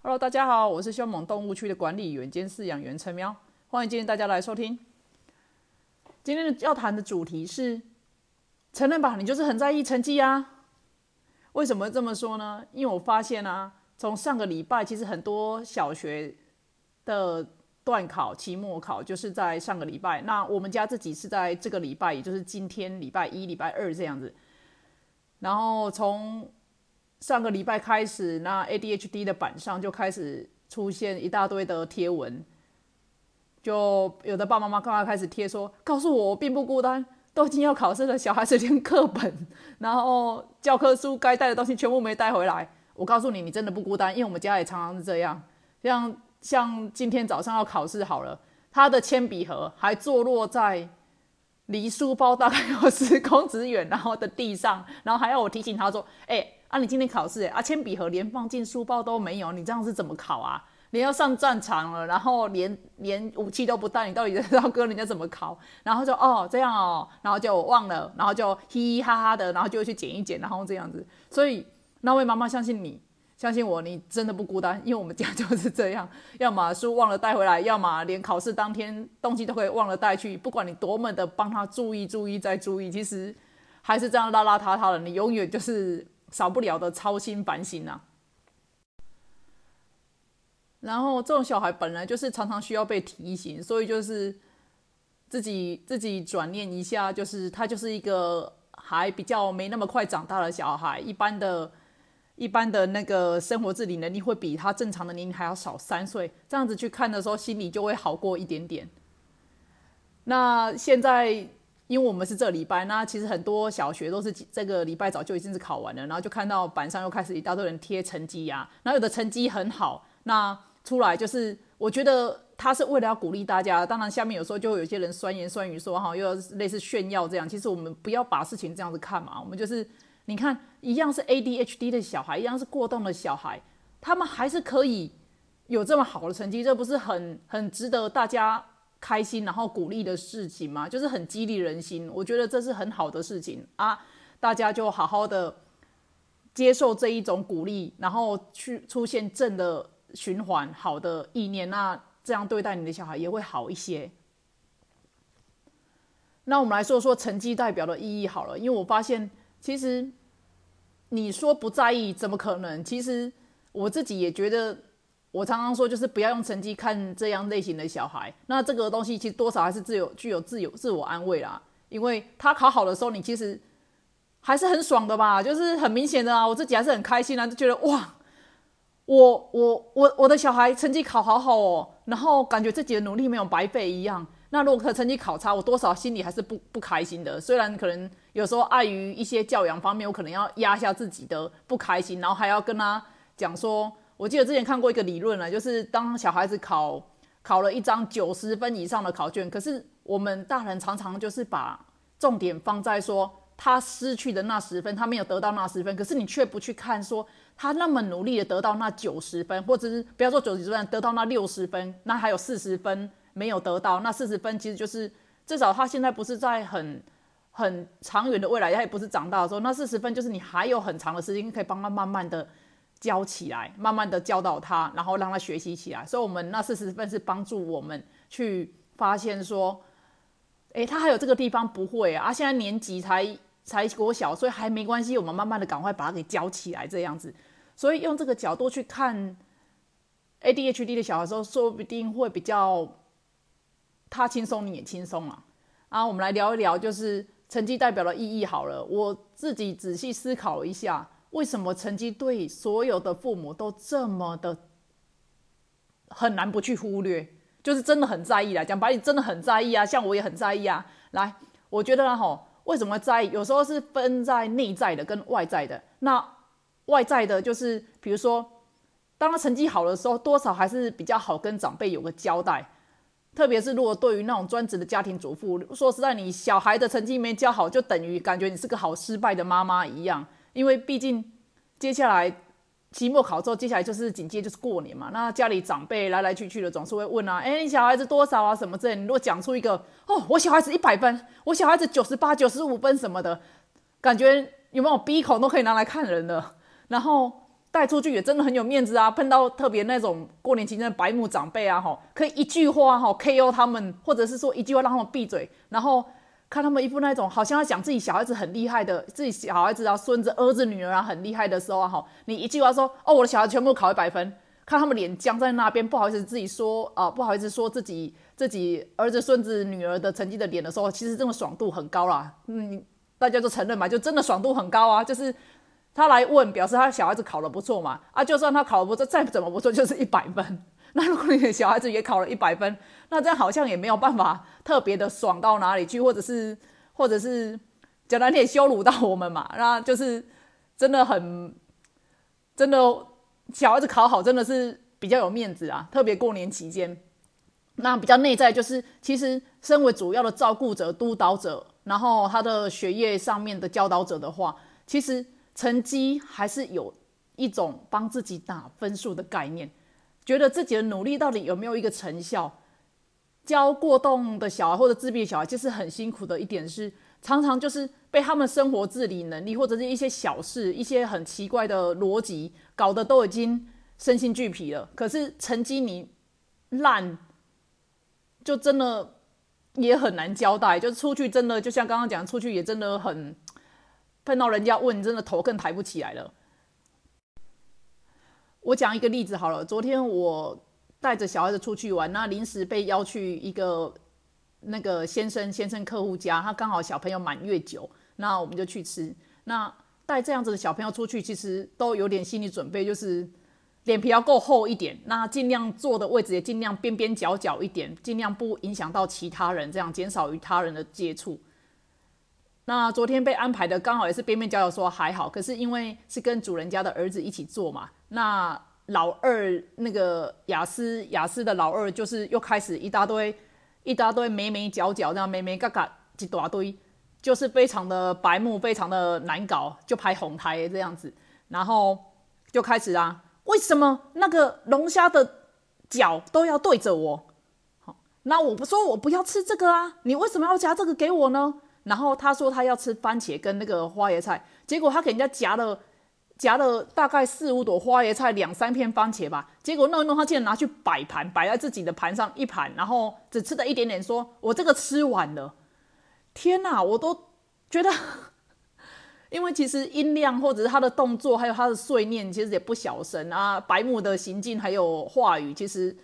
Hello，大家好，我是凶猛动物区的管理员兼饲养员陈喵，欢迎今天大家来收听。今天的要谈的主题是，承认吧，你就是很在意成绩啊。为什么这么说呢？因为我发现啊，从上个礼拜，其实很多小学的段考、期末考就是在上个礼拜。那我们家自己是在这个礼拜，也就是今天礼拜一、礼拜二这样子。然后从上个礼拜开始，那 ADHD 的板上就开始出现一大堆的贴文，就有的爸爸妈妈刚刚开始贴说，告诉我我并不孤单，都已经要考试了，小孩子连课本，然后教科书该带的东西全部没带回来。我告诉你，你真的不孤单，因为我们家也常常是这样。像像今天早上要考试好了，他的铅笔盒还坐落在离书包大概有十公尺远，然后的地上，然后还要我提醒他说，哎。啊，你今天考试啊，铅笔盒连放进书包都没有，你这样是怎么考啊？你要上战场了，然后连连武器都不带，你到底要跟人家怎么考？然后就哦这样哦，然后就忘了，然后就嘻嘻哈哈的，然后就去捡一捡，然后这样子。所以那位妈妈相信你，相信我，你真的不孤单，因为我们家就是这样，要么书忘了带回来，要么连考试当天东西都可以忘了带去。不管你多么的帮他注意、注意再注意，其实还是这样邋邋遢遢的，你永远就是。少不了的操心烦心呐，然后这种小孩本来就是常常需要被提醒，所以就是自己自己转念一下，就是他就是一个还比较没那么快长大的小孩，一般的、一般的那个生活自理能力会比他正常的年龄还要少三岁，这样子去看的时候，心里就会好过一点点。那现在。因为我们是这礼拜，那其实很多小学都是这个礼拜早就已经是考完了，然后就看到板上又开始一大堆人贴成绩呀，然后有的成绩很好，那出来就是我觉得他是为了要鼓励大家，当然下面有时候就有些人酸言酸语说哈，又要类似炫耀这样，其实我们不要把事情这样子看嘛，我们就是你看一样是 ADHD 的小孩，一样是过动的小孩，他们还是可以有这么好的成绩，这不是很很值得大家。开心，然后鼓励的事情嘛，就是很激励人心。我觉得这是很好的事情啊，大家就好好的接受这一种鼓励，然后去出现正的循环，好的意念，那这样对待你的小孩也会好一些。那我们来说说成绩代表的意义好了，因为我发现其实你说不在意，怎么可能？其实我自己也觉得。我常常说，就是不要用成绩看这样类型的小孩。那这个东西其实多少还是自有具有自有自我安慰啦，因为他考好的时候，你其实还是很爽的吧？就是很明显的啊，我自己还是很开心啊，就觉得哇，我我我我的小孩成绩考好好哦，然后感觉自己的努力没有白费一样。那如果可成绩考差，我多少心里还是不不开心的。虽然可能有时候碍于一些教养方面，我可能要压下自己的不开心，然后还要跟他讲说。我记得之前看过一个理论呢，就是当小孩子考考了一张九十分以上的考卷，可是我们大人常常就是把重点放在说他失去的那十分，他没有得到那十分，可是你却不去看说他那么努力的得到那九十分，或者是不要说九十分，得到那六十分，那还有四十分没有得到，那四十分其实就是至少他现在不是在很很长远的未来，他也不是长大的时候，那四十分就是你还有很长的时间可以帮他慢慢的。教起来，慢慢的教导他，然后让他学习起来。所以，我们那四十分是帮助我们去发现说，诶，他还有这个地方不会啊。现在年级才才国小，所以还没关系。我们慢慢的赶快把他给教起来，这样子。所以用这个角度去看 ADHD 的小孩时候，说不定会比较他轻松，你也轻松啊。啊，我们来聊一聊，就是成绩代表的意义好了。我自己仔细思考一下。为什么成绩对所有的父母都这么的很难不去忽略？就是真的很在意啦，讲白，你真的很在意啊。像我也很在意啊。来，我觉得哈，为什么在意？有时候是分在内在的跟外在的。那外在的，就是比如说，当他成绩好的时候，多少还是比较好跟长辈有个交代。特别是如果对于那种专职的家庭主妇，说实在，你小孩的成绩没教好，就等于感觉你是个好失败的妈妈一样。因为毕竟接下来期末考之后，接下来就是紧接就是过年嘛。那家里长辈来来去去的，总是会问啊：“哎，你小孩子多少啊？什么之类。”你如果讲出一个哦，我小孩子一百分，我小孩子九十八、九十五分什么的，感觉有没有鼻孔都可以拿来看人的。然后带出去也真的很有面子啊！碰到特别那种过年期间的白目长辈啊，哈，可以一句话哈 KO 他们，或者是说一句话让他们闭嘴，然后看他们一副那种好像要讲自己小孩子很厉害的，自己小孩子啊、孙子、儿子、女儿啊很厉害的时候啊，哈，你一句话说哦，我的小孩全部考一百分，看他们脸僵在那边，不好意思自己说啊，不好意思说自己自己儿子、孙子、女儿的成绩的脸的时候，其实这种爽度很高啦，嗯，大家都承认嘛，就真的爽度很高啊，就是。他来问，表示他小孩子考得不错嘛？啊，就算他考得不错，再怎么不错，就是一百分。那如果你的小孩子也考了一百分，那这样好像也没有办法特别的爽到哪里去，或者是，或者是讲难听羞辱到我们嘛？那就是真的很，真的小孩子考好，真的是比较有面子啊。特别过年期间，那比较内在就是，其实身为主要的照顾者、督导者，然后他的学业上面的教导者的话，其实。成绩还是有一种帮自己打分数的概念，觉得自己的努力到底有没有一个成效？教过动的小孩或者自闭的小孩，就是很辛苦的一点是，常常就是被他们生活自理能力或者是一些小事、一些很奇怪的逻辑搞得都已经身心俱疲了。可是成绩你烂，就真的也很难交代。就出去真的就像刚刚讲，出去也真的很。碰到人家问，真的头更抬不起来了。我讲一个例子好了，昨天我带着小孩子出去玩，那临时被邀去一个那个先生先生客户家，他刚好小朋友满月酒，那我们就去吃。那带这样子的小朋友出去，其实都有点心理准备，就是脸皮要够厚一点，那尽量坐的位置也尽量边边角角一点，尽量不影响到其他人，这样减少与他人的接触。那昨天被安排的刚好也是边边角角说还好，可是因为是跟主人家的儿子一起坐嘛，那老二那个雅思雅思的老二就是又开始一大堆一大堆眉眉角角这样眉眉嘎嘎一大堆，就是非常的白目，非常的难搞，就拍红台这样子，然后就开始啊，为什么那个龙虾的脚都要对着我？好，那我不说我不要吃这个啊，你为什么要夹这个给我呢？然后他说他要吃番茄跟那个花椰菜，结果他给人家夹了夹了大概四五朵花椰菜，两三片番茄吧。结果弄一弄，他竟然拿去摆盘，摆在自己的盘上一盘，然后只吃了一点点，说我这个吃完了。天哪，我都觉得，因为其实音量或者是他的动作，还有他的碎念，其实也不小声啊。白木的行径还有话语，其实。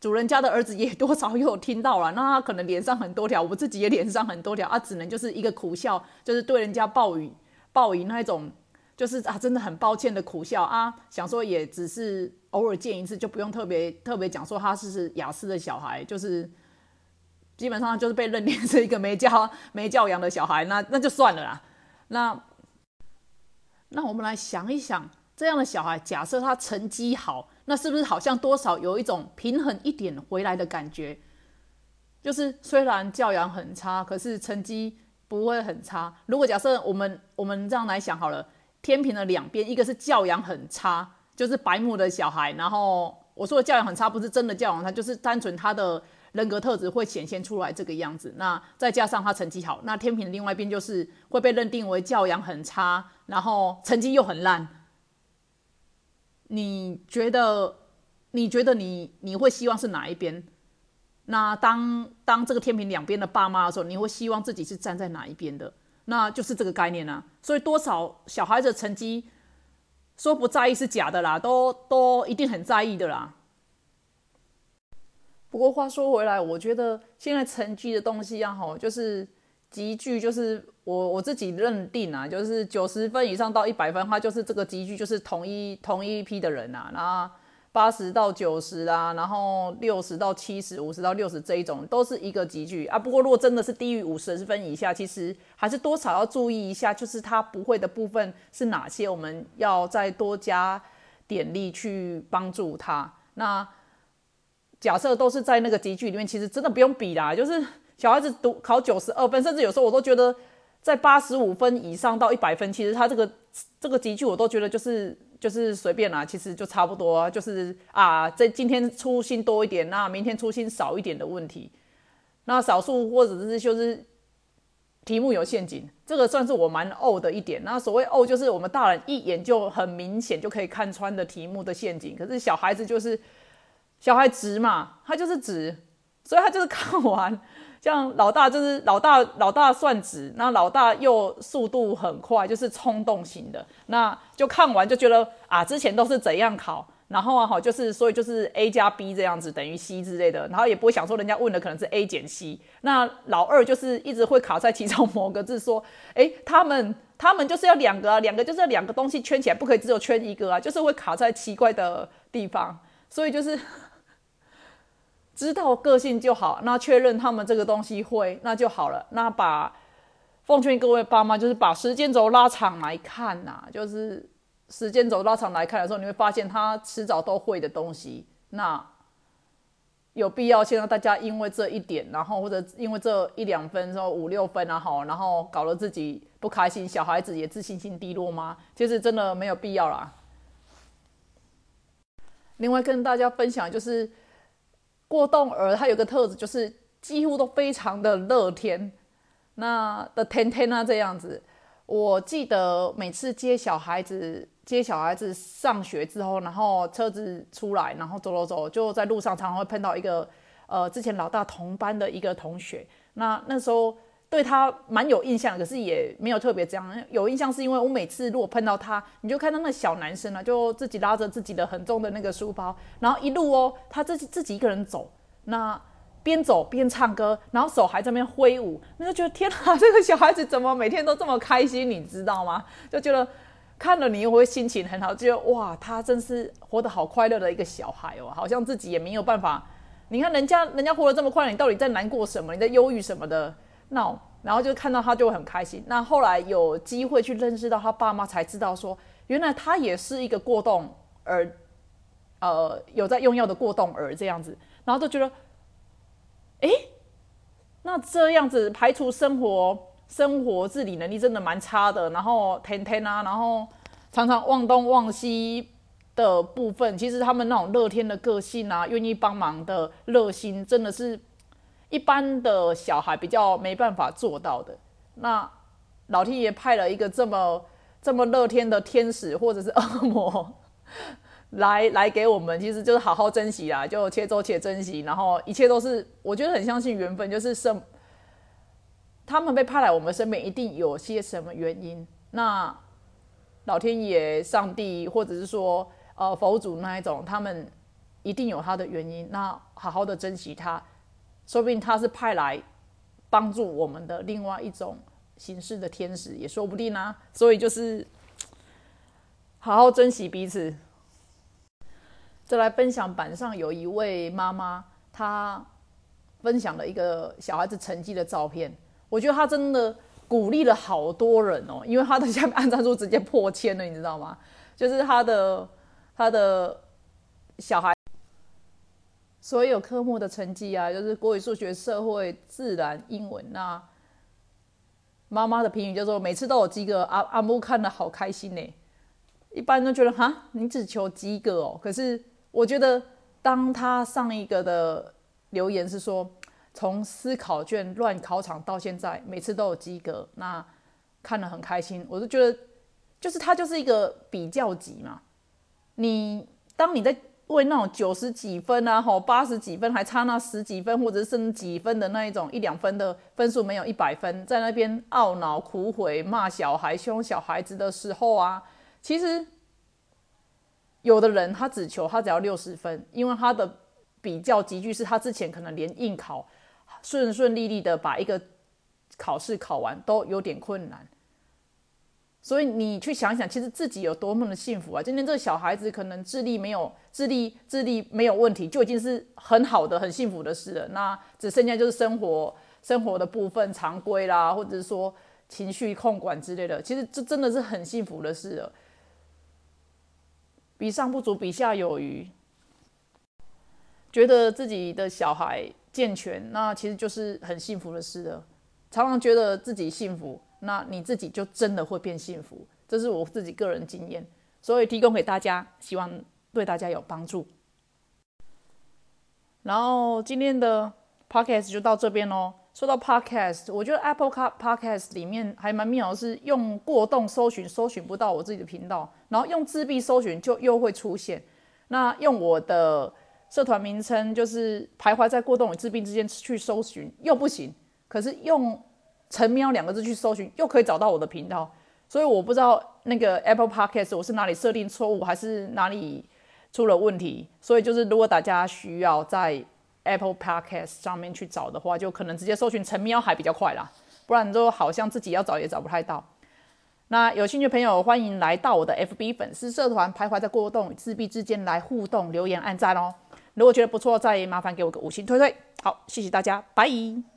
主人家的儿子也多少有听到了，那他可能脸上很多条，我自己也脸上很多条啊，只能就是一个苦笑，就是对人家暴语报以那种，就是啊，真的很抱歉的苦笑啊，想说也只是偶尔见一次，就不用特别特别讲说他是是雅思的小孩，就是基本上就是被认定是一个没教没教养的小孩，那那就算了啦。那那我们来想一想，这样的小孩，假设他成绩好。那是不是好像多少有一种平衡一点回来的感觉？就是虽然教养很差，可是成绩不会很差。如果假设我们我们这样来想好了，天平的两边，一个是教养很差，就是白目的小孩，然后我说的教养很差，不是真的教养他，就是单纯他的人格特质会显现出来这个样子。那再加上他成绩好，那天平的另外一边就是会被认定为教养很差，然后成绩又很烂。你觉得？你觉得你你会希望是哪一边？那当当这个天平两边的爸妈的时候，你会希望自己是站在哪一边的？那就是这个概念啊。所以多少小孩子成绩说不在意是假的啦，都都一定很在意的啦。不过话说回来，我觉得现在成绩的东西啊，吼，就是集聚，就是。我我自己认定啊，就是九十分以上到一百分，它就是这个集聚，就是同一同一批的人啊。然后八十到九十啊，然后六十到七十五十到六十这一种，都是一个集聚啊。不过如果真的是低于五十分以下，其实还是多少要注意一下，就是他不会的部分是哪些，我们要再多加点力去帮助他。那假设都是在那个集聚里面，其实真的不用比啦，就是小孩子读考九十二分，甚至有时候我都觉得。在八十五分以上到一百分，其实他这个这个集聚我都觉得就是就是随便啦，其实就差不多，就是啊，这今天粗心多一点，那明天粗心少一点的问题。那少数或者是就是题目有陷阱，这个算是我蛮怄的一点。那所谓怄，就是我们大人一眼就很明显就可以看穿的题目的陷阱。可是小孩子就是小孩直嘛，他就是直，所以他就是看完，像老大就是老大老大算直，那老大又速度很快，就是冲动型的，那就看完就觉得啊，之前都是怎样考。然后啊，好，就是所以就是 a 加 b 这样子等于 c 之类的，然后也不会想说人家问的可能是 a 减 c。那老二就是一直会卡在其中某个字，说，哎，他们他们就是要两个啊，两个就是要两个东西圈起来，不可以只有圈一个啊，就是会卡在奇怪的地方。所以就是知道个性就好，那确认他们这个东西会，那就好了。那把奉劝各位爸妈，就是把时间轴拉长来看呐，就是。时间轴拉长来看的时候，你会发现他迟早都会的东西，那有必要先让大家因为这一点，然后或者因为这一两分，之后五六分啊，好，然后搞得自己不开心，小孩子也自信心低落吗？其实真的没有必要啦。另外跟大家分享就是，过动儿他有个特质，就是几乎都非常的乐天，那的天天啊这样子。我记得每次接小孩子。接小孩子上学之后，然后车子出来，然后走走走，就在路上常常会碰到一个，呃，之前老大同班的一个同学。那那时候对他蛮有印象，可是也没有特别这样有印象，是因为我每次如果碰到他，你就看到那小男生啊，就自己拉着自己的很重的那个书包，然后一路哦，他自己自己一个人走，那边走边唱歌，然后手还在那边挥舞，那就觉得天啊，这个小孩子怎么每天都这么开心，你知道吗？就觉得。看了你又会心情很好，就觉得哇，他真是活得好快乐的一个小孩哦，好像自己也没有办法。你看人家人家活得这么快，你到底在难过什么？你在忧郁什么的？那然后就看到他就会很开心。那后来有机会去认识到他爸妈，才知道说，原来他也是一个过动儿，呃，有在用药的过动儿这样子。然后就觉得，哎，那这样子排除生活。生活自理能力真的蛮差的，然后天天啊，然后常常忘东忘西的部分，其实他们那种乐天的个性啊，愿意帮忙的热心，真的是一般的小孩比较没办法做到的。那老天爷派了一个这么这么乐天的天使或者是恶魔 来来给我们，其实就是好好珍惜啦，就且走且珍惜，然后一切都是我觉得很相信缘分，就是生。他们被派来我们身边，一定有些什么原因。那老天爷、上帝，或者是说呃佛祖那一种，他们一定有他的原因。那好好的珍惜他，说不定他是派来帮助我们的另外一种形式的天使，也说不定啊。所以就是好好珍惜彼此。再来分享板上有一位妈妈，她分享了一个小孩子成绩的照片。我觉得她真的鼓励了好多人哦，因为她的下面按赞数直接破千了，你知道吗？就是她的他的小孩所有科目的成绩啊，就是国语、数学、社会、自然、英文，那妈妈的评语就说每次都有及格，阿阿木看的好开心呢。一般都觉得哈，你只求及格哦。可是我觉得，当他上一个的留言是说。从思考卷乱考场到现在，每次都有及格，那看了很开心。我就觉得，就是他就是一个比较级嘛。你当你在为那种九十几分啊，吼八十几分，还差那十几分或者是几分的那一种一两分的分数没有一百分，在那边懊恼、苦悔、骂小孩、凶小孩子的时候啊，其实有的人他只求他只要六十分，因为他的比较集聚是他之前可能连应考。顺顺利利的把一个考试考完都有点困难，所以你去想想，其实自己有多么的幸福啊！今天这个小孩子可能智力没有智力智力没有问题，就已经是很好的、很幸福的事了。那只剩下就是生活生活的部分常规啦，或者是说情绪控管之类的，其实这真的是很幸福的事了。比上不足，比下有余，觉得自己的小孩。健全，那其实就是很幸福的事了。常常觉得自己幸福，那你自己就真的会变幸福。这是我自己个人经验，所以提供给大家，希望对大家有帮助。然后今天的 podcast 就到这边喽。说到 Podcast，我觉得 Apple Car Podcast 里面还蛮妙的是用过动搜寻，搜寻不到我自己的频道，然后用自闭搜寻就又会出现。那用我的社团名称就是徘徊在过动与自闭之间去搜寻又不行，可是用陈喵两个字去搜寻又可以找到我的频道。所以我不知道那个 Apple Podcast 我是哪里设定错误，还是哪里出了问题。所以就是如果大家需要在 Apple Podcast 上面去找的话，就可能直接搜寻陈喵还比较快啦，不然都好像自己要找也找不太到。那有兴趣的朋友欢迎来到我的 FB 粉丝社团，徘徊在过动与自闭之间来互动留言按赞哦。如果觉得不错，再麻烦给我个五星推推。好，谢谢大家，拜。